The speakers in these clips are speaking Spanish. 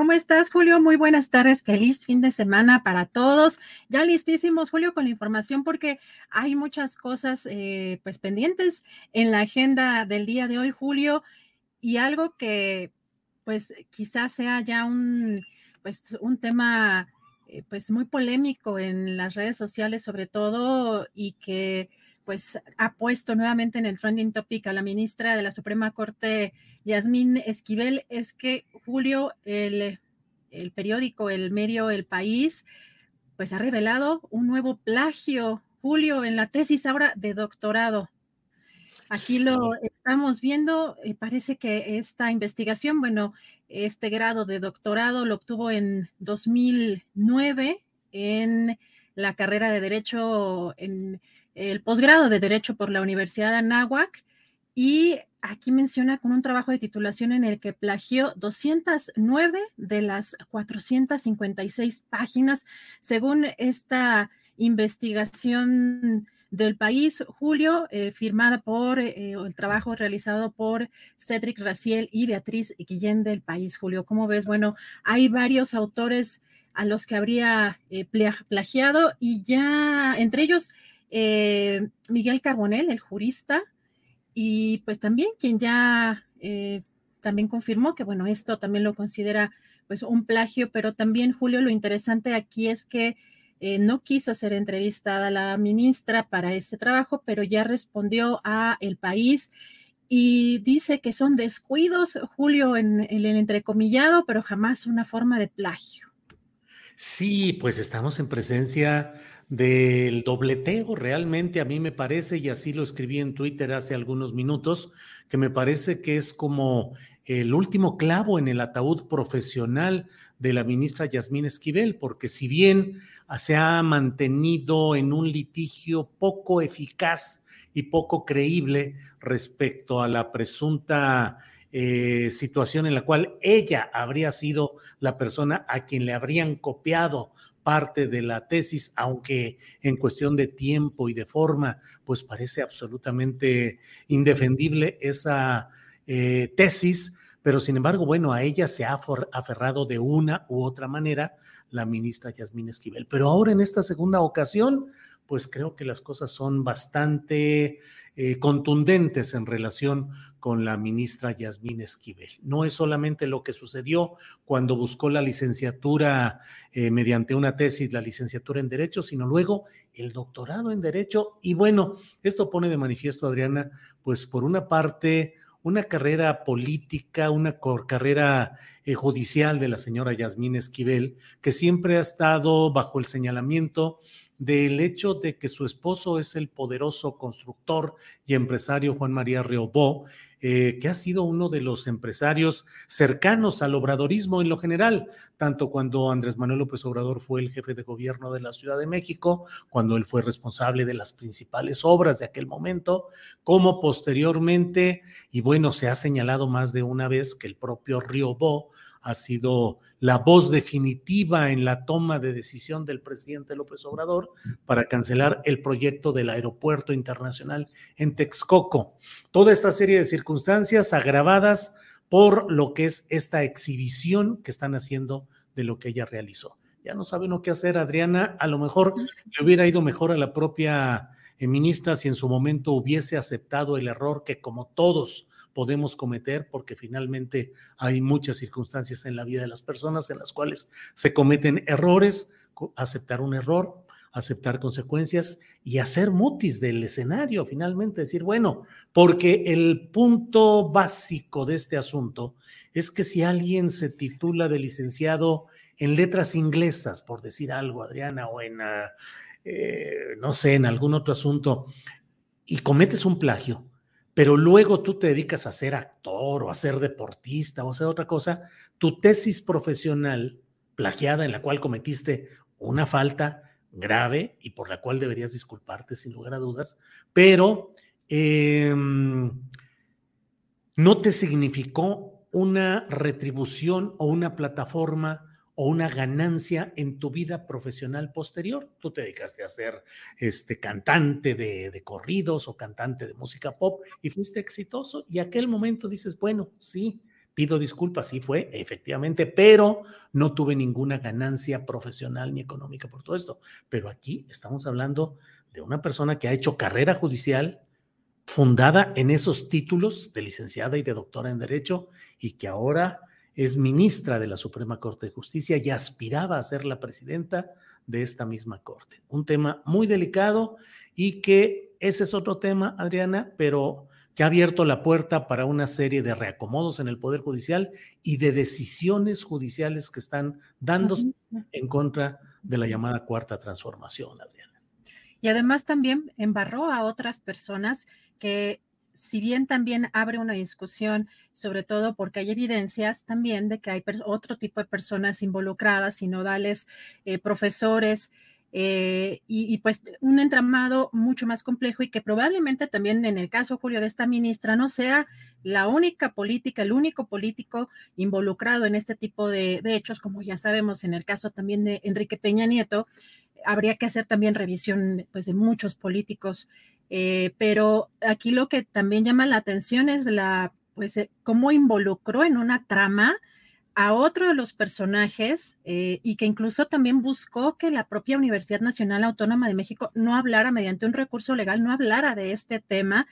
¿Cómo estás, Julio? Muy buenas tardes. Feliz fin de semana para todos. Ya listísimos, Julio, con la información porque hay muchas cosas eh, pues pendientes en la agenda del día de hoy, Julio, y algo que pues quizás sea ya un pues un tema eh, pues muy polémico en las redes sociales sobre todo y que pues ha puesto nuevamente en el trending topic a la ministra de la Suprema Corte, Yasmín Esquivel, es que Julio, el, el periódico, el medio El País, pues ha revelado un nuevo plagio, Julio, en la tesis ahora de doctorado. Aquí lo estamos viendo, y parece que esta investigación, bueno, este grado de doctorado lo obtuvo en 2009 en la carrera de Derecho en el posgrado de Derecho por la Universidad de Anáhuac y aquí menciona con un trabajo de titulación en el que plagió 209 de las 456 páginas, según esta investigación del país, Julio, eh, firmada por eh, el trabajo realizado por Cedric Raciel y Beatriz Guillén del país, Julio. ¿Cómo ves? Bueno, hay varios autores a los que habría eh, plagiado y ya entre ellos eh, Miguel Carbonel, el jurista, y pues también quien ya eh, también confirmó que, bueno, esto también lo considera pues un plagio, pero también, Julio, lo interesante aquí es que eh, no quiso ser entrevistada la ministra para este trabajo, pero ya respondió a El País y dice que son descuidos, Julio, en, en el entrecomillado, pero jamás una forma de plagio. Sí, pues estamos en presencia del dobleteo, realmente a mí me parece, y así lo escribí en Twitter hace algunos minutos, que me parece que es como el último clavo en el ataúd profesional de la ministra Yasmín Esquivel, porque si bien se ha mantenido en un litigio poco eficaz y poco creíble respecto a la presunta eh, situación en la cual ella habría sido la persona a quien le habrían copiado parte de la tesis, aunque en cuestión de tiempo y de forma, pues parece absolutamente indefendible esa eh, tesis, pero sin embargo, bueno, a ella se ha aferrado de una u otra manera la ministra Yasmín Esquivel. Pero ahora en esta segunda ocasión, pues creo que las cosas son bastante eh, contundentes en relación con la ministra Yasmín Esquivel. No es solamente lo que sucedió cuando buscó la licenciatura eh, mediante una tesis, la licenciatura en Derecho, sino luego el doctorado en Derecho. Y bueno, esto pone de manifiesto, Adriana, pues por una parte, una carrera política, una carrera eh, judicial de la señora Yasmín Esquivel, que siempre ha estado bajo el señalamiento del hecho de que su esposo es el poderoso constructor y empresario Juan María Riobó, eh, que ha sido uno de los empresarios cercanos al obradorismo en lo general, tanto cuando Andrés Manuel López Obrador fue el jefe de gobierno de la Ciudad de México, cuando él fue responsable de las principales obras de aquel momento, como posteriormente, y bueno, se ha señalado más de una vez que el propio Riobó ha sido la voz definitiva en la toma de decisión del presidente López Obrador para cancelar el proyecto del aeropuerto internacional en Texcoco. Toda esta serie de circunstancias agravadas por lo que es esta exhibición que están haciendo de lo que ella realizó. Ya no saben lo que hacer, Adriana. A lo mejor le hubiera ido mejor a la propia eh, ministra si en su momento hubiese aceptado el error que como todos podemos cometer, porque finalmente hay muchas circunstancias en la vida de las personas en las cuales se cometen errores, aceptar un error, aceptar consecuencias y hacer mutis del escenario, finalmente decir, bueno, porque el punto básico de este asunto es que si alguien se titula de licenciado en letras inglesas, por decir algo, Adriana, o en, ah, eh, no sé, en algún otro asunto, y cometes un plagio, pero luego tú te dedicas a ser actor o a ser deportista o a hacer otra cosa, tu tesis profesional plagiada en la cual cometiste una falta, grave y por la cual deberías disculparte sin lugar a dudas, pero em, no te significó una retribución o una plataforma o una ganancia en tu vida profesional posterior. Tú te dedicaste a ser este, cantante de, de, corridos o cantante de música pop y fuiste exitoso y aquel momento dices, bueno, sí, Pido disculpas, sí fue, efectivamente, pero no tuve ninguna ganancia profesional ni económica por todo esto. Pero aquí estamos hablando de una persona que ha hecho carrera judicial fundada en esos títulos de licenciada y de doctora en Derecho y que ahora es ministra de la Suprema Corte de Justicia y aspiraba a ser la presidenta de esta misma Corte. Un tema muy delicado y que ese es otro tema, Adriana, pero que ha abierto la puerta para una serie de reacomodos en el Poder Judicial y de decisiones judiciales que están dándose en contra de la llamada cuarta transformación, Adriana. Y además también embarró a otras personas que si bien también abre una discusión, sobre todo porque hay evidencias también de que hay otro tipo de personas involucradas, sinodales, eh, profesores, eh, y, pues un entramado mucho más complejo y que probablemente también en el caso, Julio, de esta ministra no sea la única política, el único político involucrado en este tipo de, hechos, como ya sabemos en el caso también de Enrique Peña Nieto, habría que hacer también revisión pues de muchos políticos, eh, pero aquí lo que también llama la atención es la pues eh, cómo involucró en una trama a otro de los personajes eh, y que incluso también buscó que la propia Universidad Nacional Autónoma de México no hablara mediante un recurso legal, no hablara de este tema.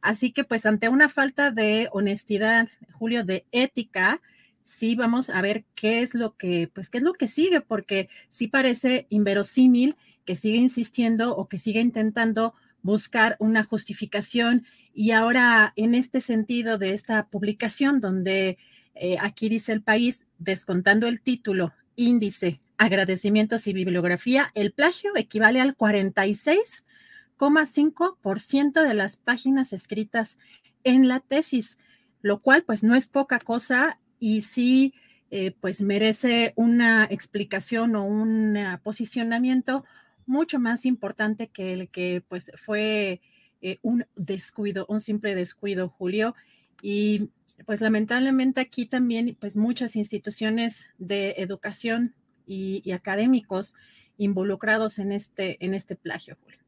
Así que pues ante una falta de honestidad, Julio, de ética, sí vamos a ver qué es lo que, pues qué es lo que sigue, porque sí parece inverosímil que siga insistiendo o que siga intentando buscar una justificación. Y ahora en este sentido de esta publicación donde eh, aquí dice el país, descontando el título, índice, agradecimientos y bibliografía, el plagio equivale al 46,5% de las páginas escritas en la tesis, lo cual pues no es poca cosa y sí eh, pues merece una explicación o un posicionamiento mucho más importante que el que pues fue eh, un descuido, un simple descuido, Julio. Y pues lamentablemente aquí también, pues muchas instituciones de educación y, académicos involucrados en este, en este plagio, Julio.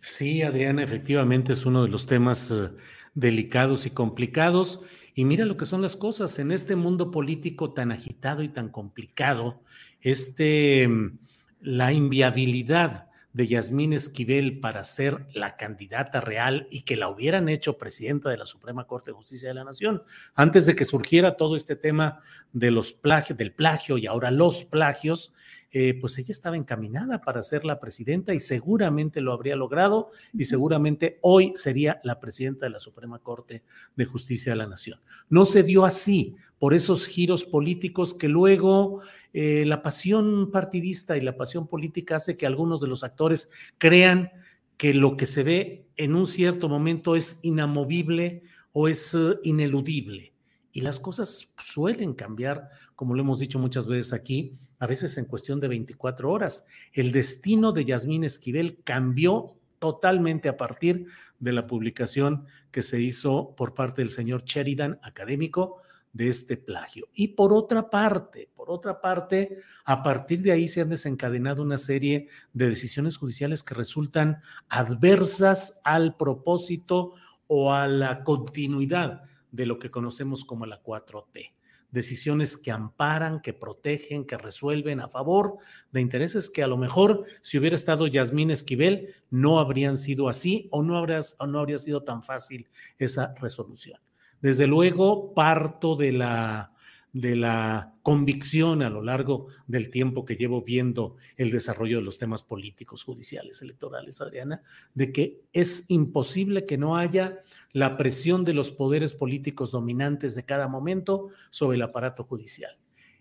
Sí, Adriana, efectivamente es uno de los temas eh, delicados y complicados. Y mira lo que son las cosas en este mundo político tan agitado y tan complicado, este, mm, la inviabilidad de Yasmín Esquivel para ser la candidata real y que la hubieran hecho presidenta de la Suprema Corte de Justicia de la Nación, antes de que surgiera todo este tema de los plagios, del plagio y ahora los plagios, eh, pues ella estaba encaminada para ser la presidenta y seguramente lo habría logrado y seguramente hoy sería la presidenta de la Suprema Corte de Justicia de la Nación. No se dio así por esos giros políticos que luego eh, la pasión partidista y la pasión política hace que algunos de los actores crean que lo que se ve en un cierto momento es inamovible o es eh, ineludible. Y las cosas suelen cambiar, como lo hemos dicho muchas veces aquí, a veces en cuestión de 24 horas. El destino de Yasmín Esquivel cambió totalmente a partir de la publicación que se hizo por parte del señor Sheridan, académico, de este plagio. Y por otra parte, por otra parte, a partir de ahí se han desencadenado una serie de decisiones judiciales que resultan adversas al propósito o a la continuidad de lo que conocemos como la 4T decisiones que amparan, que protegen, que resuelven a favor de intereses que a lo mejor si hubiera estado Yasmín Esquivel no habrían sido así o no, o no habría sido tan fácil esa resolución. Desde luego, parto de la de la convicción a lo largo del tiempo que llevo viendo el desarrollo de los temas políticos, judiciales, electorales, Adriana, de que es imposible que no haya la presión de los poderes políticos dominantes de cada momento sobre el aparato judicial.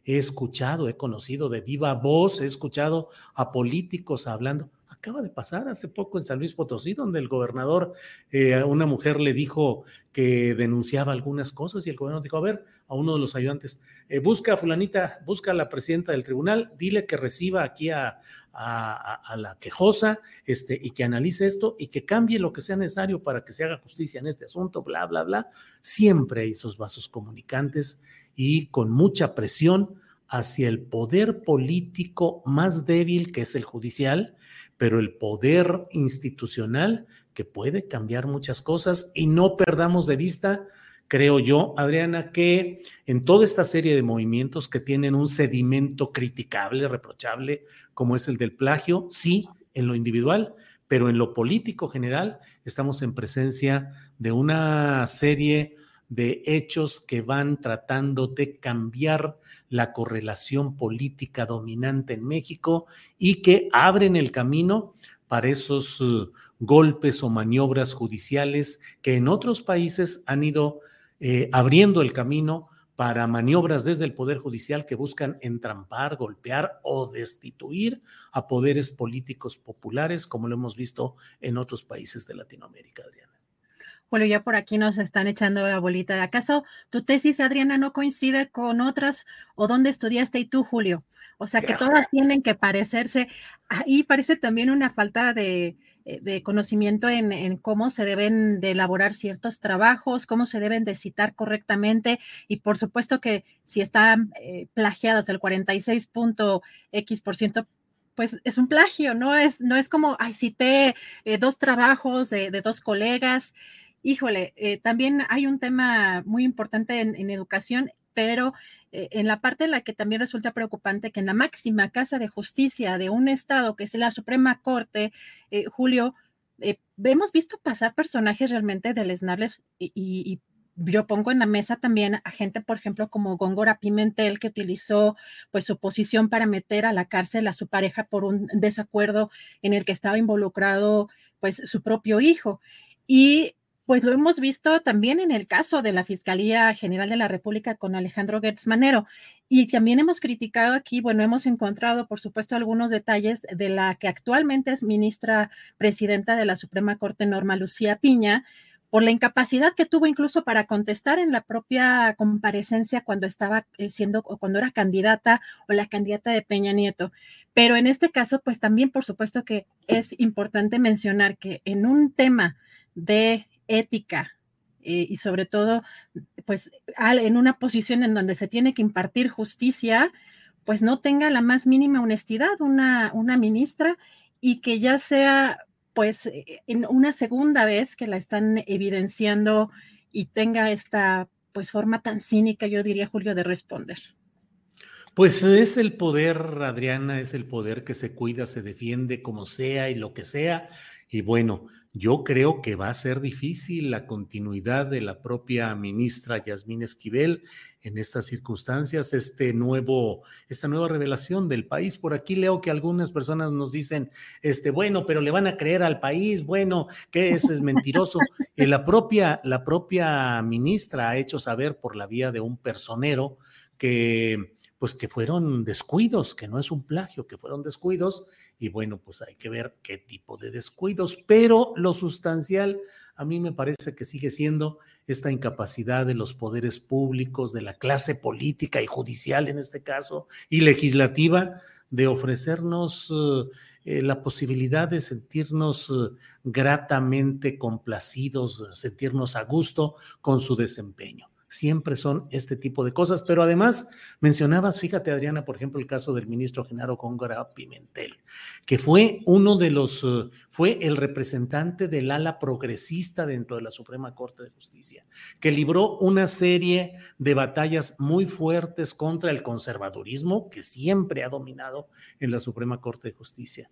He escuchado, he conocido de viva voz, he escuchado a políticos hablando, acaba de pasar hace poco en San Luis Potosí, donde el gobernador, eh, una mujer le dijo que denunciaba algunas cosas y el gobernador dijo, a ver, a uno de los ayudantes, eh, busca a fulanita, busca a la presidenta del tribunal, dile que reciba aquí a, a, la quejosa este, y que analice esto y que cambie lo que sea necesario para que se haga justicia en este asunto, bla, bla, bla. Siempre hay esos vasos comunicantes y con mucha presión hacia el poder político más débil que es el judicial, pero el poder institucional que puede cambiar muchas cosas y no perdamos de vista, creo yo, Adriana, que en toda esta serie de movimientos que tienen un sedimento criticable, reprochable, como es el del plagio, sí, en lo individual, pero en lo político general estamos en presencia de una serie de hechos que van tratando de cambiar la correlación política dominante en México y que abren el camino para esos uh, golpes o maniobras judiciales que en otros países han ido eh, abriendo el camino para maniobras desde el Poder Judicial que buscan entrampar, golpear o destituir a poderes políticos populares, como lo hemos visto en otros países de Latinoamérica, Adriana. Bueno, ya por aquí nos están echando la bolita. ¿Acaso tu tesis, Adriana, no coincide con otras o dónde estudiaste y tú, Julio? O sea, que todas tienen que parecerse. Ahí parece también una falta de, eh, conocimiento en, cómo se deben de elaborar ciertos trabajos, cómo se deben de citar correctamente. Y por supuesto que si están eh, plagiadas el 46.x%, pues es un plagio, no es, no es como, ay, cité eh, dos trabajos de, de, dos colegas híjole, eh, también hay un tema muy importante en, educación, pero eh, en la parte en la que también resulta preocupante que en la máxima casa de justicia de un estado, que es la Suprema Corte, eh, Julio, hemos visto pasar personajes realmente deleznables y, y, yo pongo en la mesa también a gente, por ejemplo, como Góngora Pimentel, que utilizó pues su posición para meter a la cárcel a su pareja por un desacuerdo en el que estaba involucrado pues su propio hijo. Y pues lo hemos visto también en el caso de la Fiscalía General de la República con Alejandro Gertz Manero. Y también hemos criticado aquí, bueno, hemos encontrado, por supuesto, algunos detalles de la que actualmente es ministra presidenta de la Suprema Corte, Norma Lucía Piña, por la incapacidad que tuvo incluso para contestar en la propia comparecencia cuando estaba eh, siendo o cuando era candidata o la candidata de Peña Nieto. Pero en este caso, pues también, por supuesto, que es importante mencionar que en un tema de ética eh, y sobre todo, pues en una posición en donde se tiene que impartir justicia, pues no tenga la más mínima honestidad una, una ministra y que ya sea pues eh, en una segunda vez que la están evidenciando y tenga esta pues forma tan cínica, yo diría, Julio, de responder. Pues es el poder, Adriana, es el poder que se cuida, se defiende como sea y lo que sea. Y bueno, yo creo que va a ser difícil la continuidad de la propia ministra Yasmín Esquivel en estas circunstancias, este nuevo, esta nueva revelación del país. Por aquí leo que algunas personas nos dicen, este, bueno, pero le van a creer al país, bueno, que es, es mentiroso. y la propia, la propia ministra ha hecho saber por la vía de un personero que pues que fueron descuidos, que no es un plagio, que fueron descuidos, y bueno, pues hay que ver qué tipo de descuidos, pero lo sustancial a mí me parece que sigue siendo esta incapacidad de los poderes públicos, de la clase política y judicial en este caso, y legislativa, de ofrecernos eh, la posibilidad de sentirnos eh, gratamente complacidos, sentirnos a gusto con su desempeño siempre son este tipo de cosas. Pero además mencionabas, fíjate Adriana, por ejemplo, el caso del ministro Genaro Góngora Pimentel, que fue uno de los, eh, fue el representante del ala progresista dentro de la Suprema Corte de Justicia, que libró una serie de batallas muy fuertes contra el conservadurismo que siempre ha dominado en la Suprema Corte de Justicia.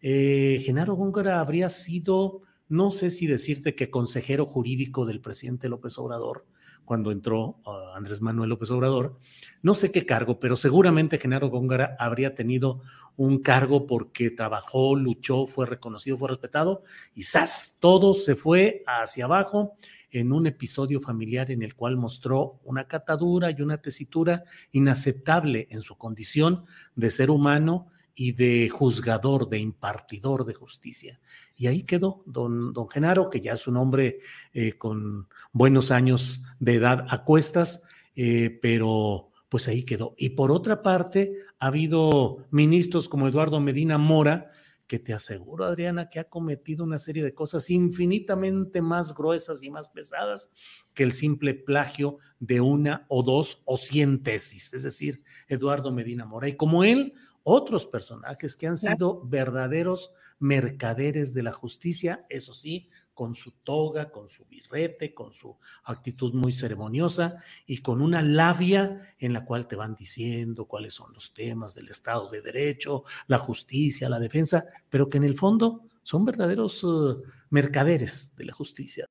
Eh, Genaro Góngora habría sido, no sé si decirte que consejero jurídico del presidente López Obrador, cuando entró uh, Andrés Manuel López Obrador. No sé qué cargo, pero seguramente Genaro Góngara habría tenido un cargo porque trabajó, luchó, fue reconocido, fue respetado y ¡zas! Todo se fue hacia abajo en un episodio familiar en el cual mostró una catadura y una tesitura inaceptable en su condición de ser humano y de juzgador, de impartidor de justicia. Y ahí quedó don, don Genaro, que ya es un hombre eh, con buenos años de edad a cuestas, eh, pero pues ahí quedó. Y por otra parte, ha habido ministros como Eduardo Medina Mora, que te aseguro, Adriana, que ha cometido una serie de cosas infinitamente más gruesas y más pesadas que el simple plagio de una o dos o cien tesis. Es decir, Eduardo Medina Mora. Y como él, otros personajes que han sido verdaderos mercaderes de la justicia, eso sí, con su toga, con su birrete, con su actitud muy ceremoniosa y con una labia en la cual te van diciendo cuáles son los temas del Estado de Derecho, la justicia, la defensa, pero que en el fondo son verdaderos uh, mercaderes de la justicia.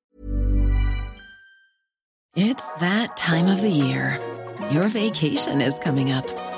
It's that time of the year. Your vacation is coming up.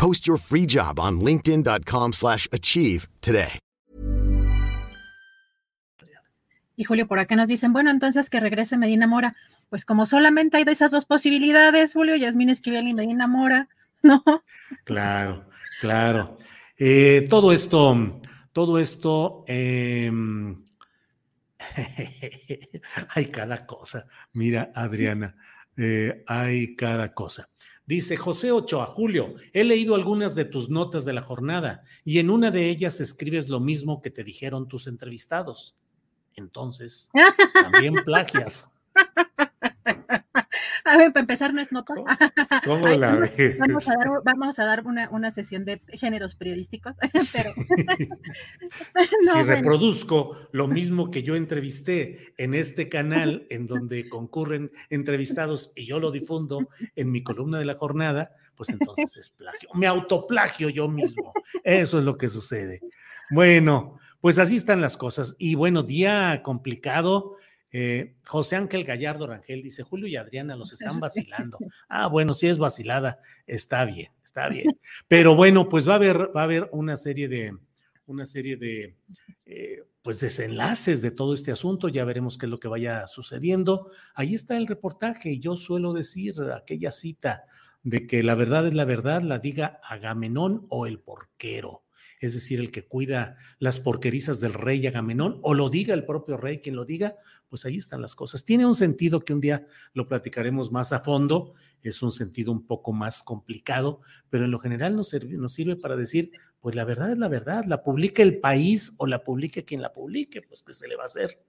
Post your free job on linkedin.com/achieve slash achieve today. Y Julio, por acá nos dicen, bueno, entonces que regrese Medina Mora. Pues como solamente hay de esas dos posibilidades, Julio, Yasmín Esquivel y Medina Mora, ¿no? Claro, claro. Eh, todo esto, todo esto, em, hay cada cosa. Mira, Adriana, eh, hay cada cosa. Dice José Ochoa, Julio, he leído algunas de tus notas de la jornada y en una de ellas escribes lo mismo que te dijeron tus entrevistados. Entonces, también plagias. A ver, para empezar, no es nota. ¿Cómo, cómo la ves? Vamos a dar, vamos a dar una, una, sesión de géneros periodísticos. Pero... no, si bueno. reproduzco lo mismo que yo entrevisté en este canal, en donde concurren entrevistados y yo lo difundo en mi columna de la jornada, pues entonces es plagio. Me autoplagio yo mismo. Eso es lo que sucede. Bueno, pues así están las cosas. Y bueno, día complicado. Eh, José Ángel Gallardo Rangel dice, Julio y Adriana los están vacilando. Ah, bueno, si es vacilada, está bien, está bien. Pero bueno, pues va a haber, va a haber una serie de, una serie de, eh, pues desenlaces de todo este asunto. Ya veremos qué es lo que vaya sucediendo. Ahí está el reportaje y yo suelo decir aquella cita de que la verdad es la verdad, la diga Agamenón o el porquero es decir, el que cuida las porquerizas del rey Agamenón, o lo diga el propio rey, quien lo diga, pues ahí están las cosas. Tiene un sentido que un día lo platicaremos más a fondo, es un sentido un poco más complicado, pero en lo general nos sirve, nos sirve para decir, pues la verdad es la verdad, la publique el país o la publique quien la publique, pues qué se le va a hacer.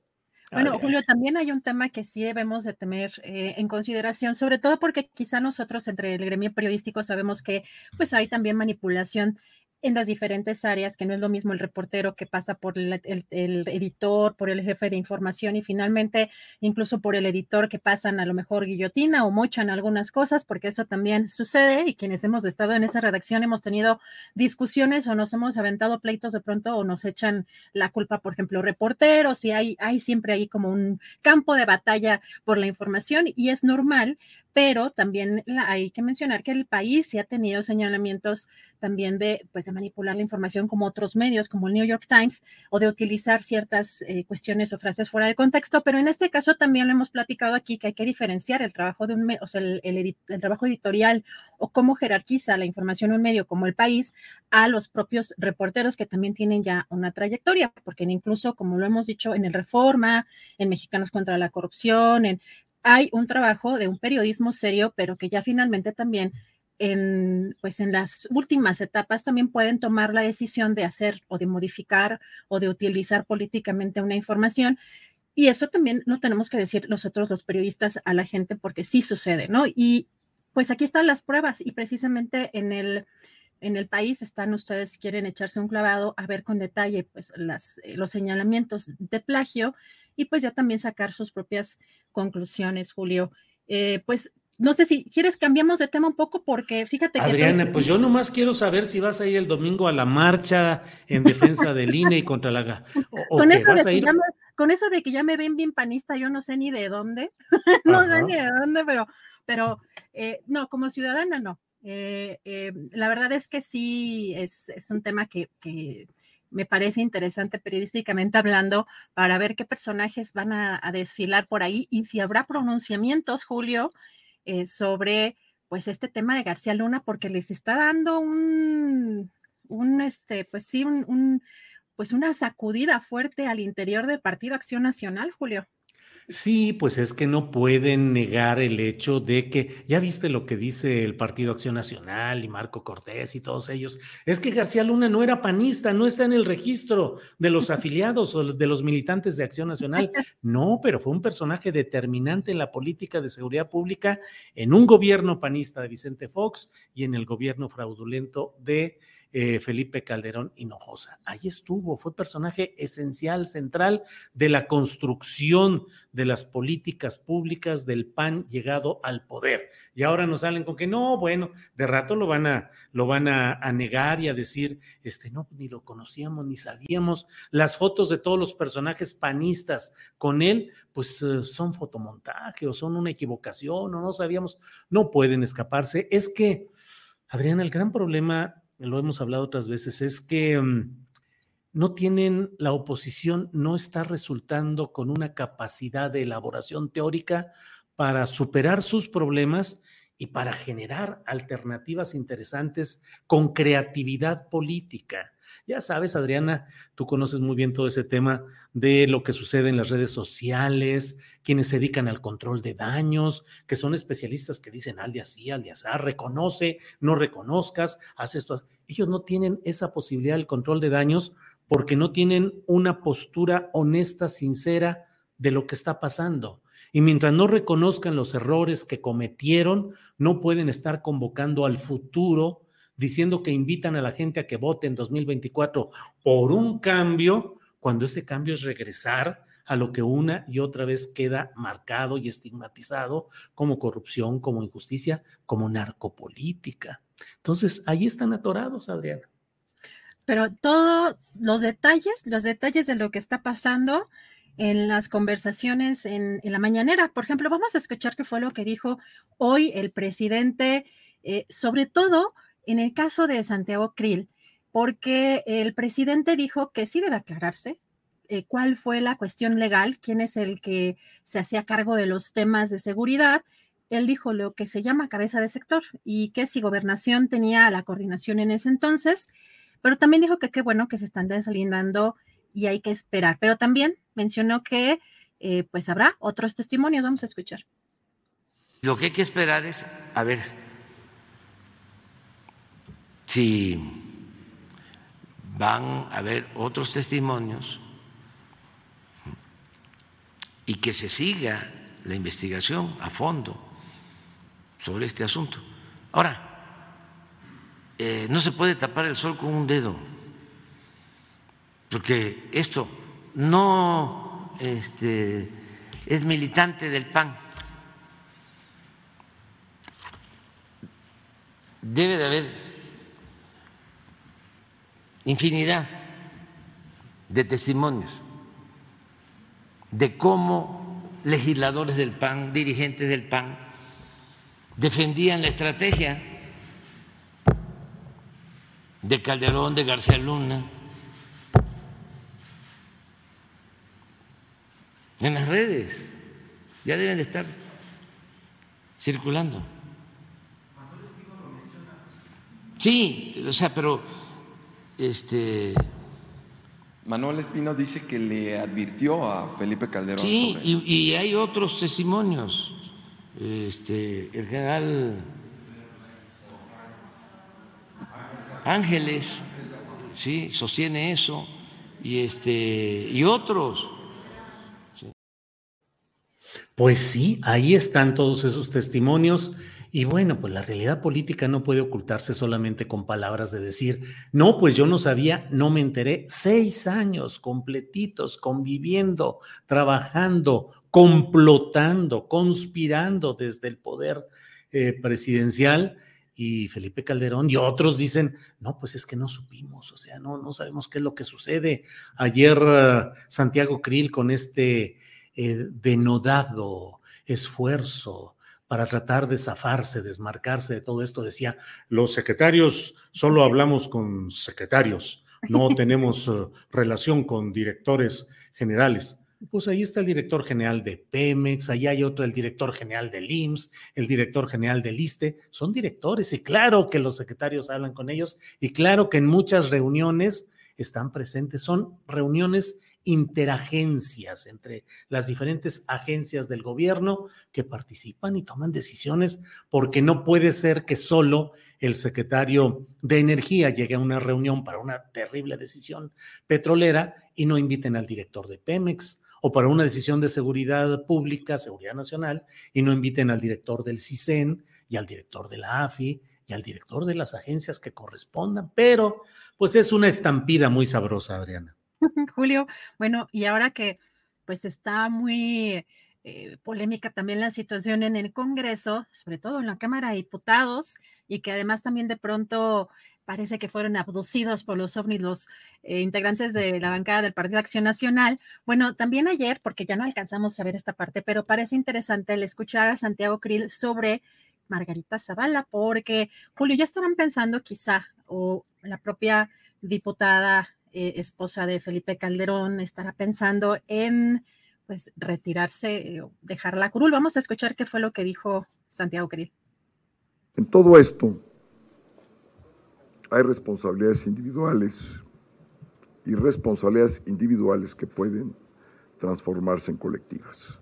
Bueno, Julio, también hay un tema que sí debemos de tener eh, en consideración, sobre todo porque quizá nosotros entre el gremio periodístico sabemos que pues hay también manipulación en las diferentes áreas, que no es lo mismo el reportero que pasa por el, editor, por el jefe de información y finalmente incluso por el editor que pasan a lo mejor guillotina o mochan algunas cosas, porque eso también sucede y quienes hemos estado en esa redacción hemos tenido discusiones o nos hemos aventado pleitos de pronto o nos echan la culpa, por ejemplo, reporteros y hay, hay siempre ahí como un campo de batalla por la información y es normal, pero también hay que mencionar que el país sí ha tenido señalamientos también de, pues, de manipular la información como otros medios, como el New York Times, o de utilizar ciertas eh, cuestiones o frases fuera de contexto, pero en este caso también lo hemos platicado aquí que hay que diferenciar el trabajo de un o sea, el, el trabajo editorial o cómo jerarquiza la información un medio como el país a los propios reporteros que también tienen ya una trayectoria, porque incluso, como lo hemos dicho, en el Reforma, en Mexicanos contra la Corrupción, en hay un trabajo de un periodismo serio, pero que ya finalmente también en, pues en las últimas etapas también pueden tomar la decisión de hacer o de modificar o de utilizar políticamente una información. Y eso también no tenemos que decir nosotros los periodistas a la gente porque sí sucede, ¿no? Y pues aquí están las pruebas y precisamente en el, en el país están ustedes, quieren echarse un clavado a ver con detalle pues eh, los señalamientos de plagio y pues ya también sacar sus propias conclusiones, Julio. Eh, pues no sé si quieres cambiamos de tema un poco porque fíjate que... Adriana, pues yo nomás quiero saber si vas a ir el domingo a la marcha en defensa del INE y contra la... con, eso de que ya me, con eso de que ya me ven bien panista, yo no sé ni de dónde, no sé ni de dónde, pero, pero eh, no, como ciudadana no. Eh, la verdad es que sí, es, es un tema que, que me parece interesante periodísticamente hablando para ver qué personajes van a, desfilar por ahí y si habrá pronunciamientos, Julio, eh, sobre pues este tema de García Luna, porque les está dando un, un este, pues sí, un, pues una sacudida fuerte al interior del Partido Acción Nacional, Julio. Sí, pues es que no pueden negar el hecho de que, ya viste lo que dice el Partido Acción Nacional y Marco Cortés y todos ellos, es que García Luna no era panista, no está en el registro de los afiliados o de los militantes de Acción Nacional. No, pero fue un personaje determinante en la política de seguridad pública en un gobierno panista de Vicente Fox y en el gobierno fraudulento de eh, Felipe Calderón Hinojosa. Ahí estuvo, fue personaje esencial, central de la construcción de las políticas públicas del PAN llegado al poder. Y ahora nos salen con que no, bueno, de rato lo van a, lo van a, negar y a decir, este, no, ni lo conocíamos, ni sabíamos. Las fotos de todos los personajes panistas con él, pues eh, son fotomontaje o son una equivocación o no sabíamos, no pueden escaparse. Es que, Adriana, el gran problema lo hemos hablado otras veces, es que mm, no tienen, la oposición no está resultando con una capacidad de elaboración teórica para superar sus problemas y para generar alternativas interesantes con creatividad política. Ya sabes, Adriana, tú conoces muy bien todo ese tema de lo que sucede en las redes sociales, quienes se dedican al control de daños, que son especialistas que dicen al de así, al de así, reconoce, no reconozcas, haz esto. Ellos no tienen esa posibilidad del control de daños porque no tienen una postura honesta, sincera de lo que está pasando. Y mientras no reconozcan los errores que cometieron, no pueden estar convocando al futuro diciendo que invitan a la gente a que vote en 2024 por un cambio, cuando ese cambio es regresar a lo que una y otra vez queda marcado y estigmatizado como corrupción, como injusticia, como narcopolítica. Entonces, ahí están atorados, Adriana. Pero todos los detalles, los detalles de lo que está pasando en las conversaciones en, la mañanera, por ejemplo, vamos a escuchar qué fue lo que dijo hoy el presidente, eh, sobre todo en el caso de Santiago Krill, porque el presidente dijo que sí debe aclararse eh, cuál fue la cuestión legal, quién es el que se hacía cargo de los temas de seguridad. Él dijo lo que se llama cabeza de sector y que si gobernación tenía la coordinación en ese entonces, pero también dijo que qué bueno que se están deslindando y hay que esperar. Pero también mencionó que eh, pues habrá otros testimonios, vamos a escuchar. Lo que hay que esperar es, a ver, si van a haber otros testimonios y que se siga la investigación a fondo sobre este asunto. Ahora, eh, no se puede tapar el sol con un dedo, porque esto no este, es militante del PAN. Debe de haber infinidad de testimonios de cómo legisladores del PAN, dirigentes del PAN, defendían la estrategia de Calderón, de García Luna, en las redes, ya deben de estar circulando. Sí, o sea, pero este Manuel Espino dice que le advirtió a Felipe Calderón. Sí, y, hay otros testimonios. Este, el general Ángeles, sí, sostiene eso y este y otros. Pues sí, ahí están todos esos testimonios y bueno, pues la realidad política no puede ocultarse solamente con palabras de decir, no, pues yo no sabía, no me enteré. Seis años completitos conviviendo, trabajando, complotando, conspirando desde el poder eh, presidencial y Felipe Calderón y otros dicen, no, pues es que no supimos, o sea, no, no sabemos qué es lo que sucede. Ayer uh, Santiago Krill con este eh, denodado esfuerzo para tratar de zafarse, desmarcarse de todo esto, decía, los secretarios solo hablamos con secretarios, no tenemos eh, relación con directores generales. Pues ahí está el director general de Pemex, ahí hay otro, el director general del IMSS, el director general del ISTE, son directores y claro que los secretarios hablan con ellos y claro que en muchas reuniones están presentes, son reuniones interagencias entre las diferentes agencias del gobierno que participan y toman decisiones, porque no puede ser que solo el secretario de Energía llegue a una reunión para una terrible decisión petrolera y no inviten al director de Pemex o para una decisión de seguridad pública, seguridad nacional, y no inviten al director del CISEN y al director de la AFI y al director de las agencias que correspondan. Pero, pues es una estampida muy sabrosa, Adriana. Julio, bueno, y ahora que pues está muy eh, polémica también la situación en el Congreso, sobre todo en la Cámara de Diputados, y que además también de pronto parece que fueron abducidos por los ovnis los eh, integrantes de la bancada del Partido Acción Nacional. Bueno, también ayer, porque ya no alcanzamos a ver esta parte, pero parece interesante el escuchar a Santiago Krill sobre Margarita Zavala, porque Julio, ya estarán pensando quizá, o la propia diputada eh, esposa de Felipe Calderón, estará pensando en pues retirarse, eh, dejar la curul. Vamos a escuchar qué fue lo que dijo Santiago Krill. En todo esto hay responsabilidades individuales y responsabilidades individuales que pueden transformarse en colectivas.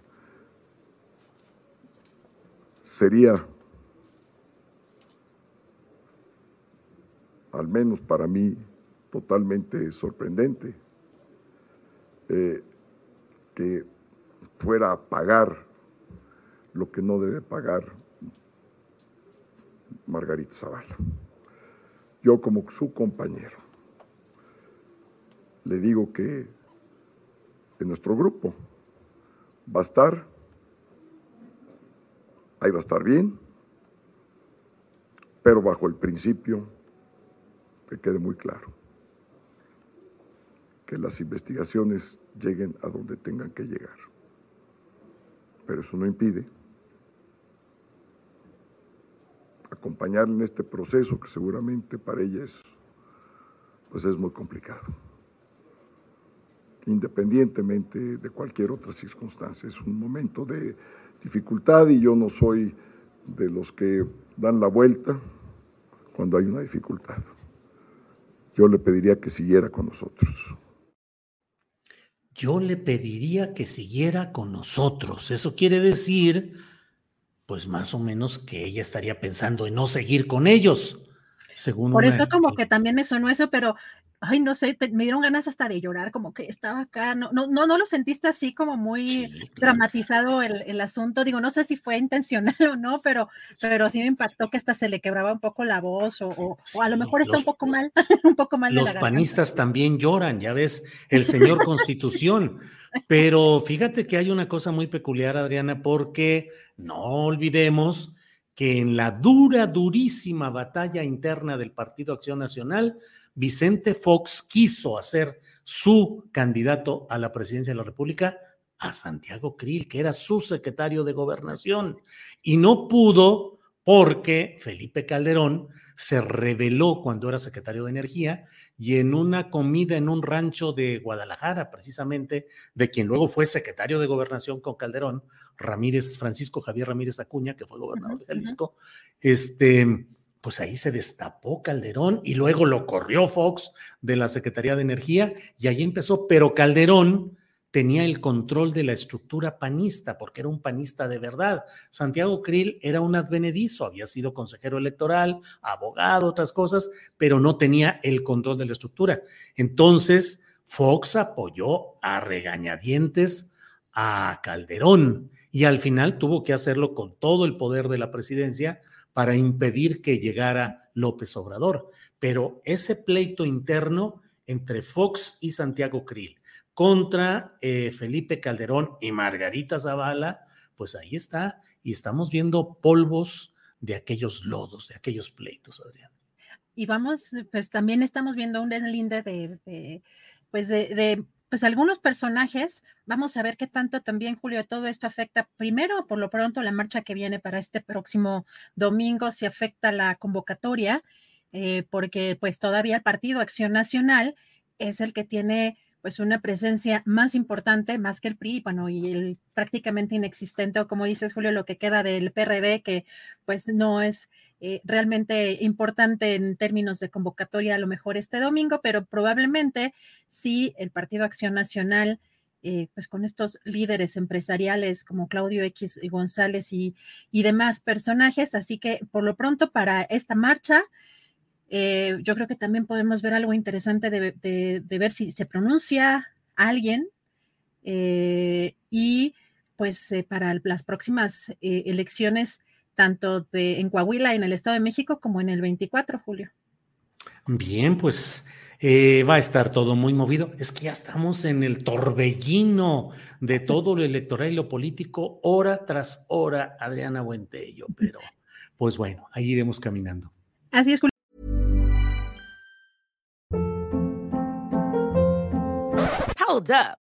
Sería, al menos para mí, totalmente sorprendente eh, que fuera a pagar lo que no debe pagar Margarita Zavala. Yo como su compañero le digo que en nuestro grupo va a estar, ahí va a estar bien, pero bajo el principio que quede muy claro que las investigaciones lleguen a donde tengan que llegar. Pero eso no impide acompañarle en este proceso que seguramente para ella es, pues es muy complicado. Independientemente de cualquier otra circunstancia, es un momento de dificultad y yo no soy de los que dan la vuelta cuando hay una dificultad. Yo le pediría que siguiera con nosotros yo le pediría que siguiera con nosotros. Eso quiere decir, pues más o menos que ella estaría pensando en no seguir con ellos. Según Por eso como que también me sonó eso, pero ay, no sé, me dieron ganas hasta de llorar, como que estaba acá, no, no, no, no lo sentiste así como muy dramatizado el, el, asunto, digo, no sé si fue intencional o no, pero, pero sí me impactó que hasta se le quebraba un poco la voz, o, o, a lo mejor está un poco mal, un poco mal. Los panistas también lloran, ya ves, el señor Constitución, pero fíjate que hay una cosa muy peculiar, Adriana, porque no olvidemos que en la dura, durísima batalla interna del Partido Acción Nacional, Vicente Fox quiso hacer su candidato a la presidencia de la República a Santiago Krill, que era su secretario de gobernación, y no pudo porque Felipe Calderón se reveló cuando era secretario de Energía y en una comida en un rancho de Guadalajara, precisamente, de quien luego fue secretario de gobernación con Calderón, Ramírez, Francisco Javier Ramírez Acuña, que fue gobernador de Jalisco, este, pues ahí se destapó Calderón y luego lo corrió Fox de la Secretaría de Energía y ahí empezó, pero Calderón tenía el control de la estructura panista, porque era un panista de verdad. Santiago Krill era un advenedizo, había sido consejero electoral, abogado, otras cosas, pero no tenía el control de la estructura. Entonces, Fox apoyó a regañadientes a Calderón y al final tuvo que hacerlo con todo el poder de la presidencia para impedir que llegara López Obrador. Pero ese pleito interno entre Fox y Santiago Krill contra eh, Felipe Calderón y Margarita Zavala, pues ahí está, y estamos viendo polvos de aquellos lodos, de aquellos pleitos, Adrián. Y vamos, pues también estamos viendo un deslinde de, pues de, de pues algunos personajes, vamos a ver qué tanto también, Julio, todo esto afecta, primero, por lo pronto, la marcha que viene para este próximo domingo, si afecta la convocatoria, eh, porque pues todavía el Partido Acción Nacional es el que tiene pues una presencia más importante, más que el PRI, bueno, y el prácticamente inexistente, o como dices, Julio, lo que queda del PRD, que pues no es eh, realmente importante en términos de convocatoria a lo mejor este domingo, pero probablemente sí el Partido Acción Nacional, eh, pues con estos líderes empresariales como Claudio X y González y, y demás personajes. Así que por lo pronto para esta marcha, eh, yo creo que también podemos ver algo interesante de, ver si se pronuncia alguien eh, y pues para las próximas elecciones, tanto de, en Coahuila, en el Estado de México, como en el 24, Julio. Bien, pues va a estar todo muy movido. Es que ya estamos en el torbellino de todo lo electoral y lo político, hora tras hora, Adriana Buentello, pero pues bueno, ahí iremos caminando. Así es, Julio. Hold up.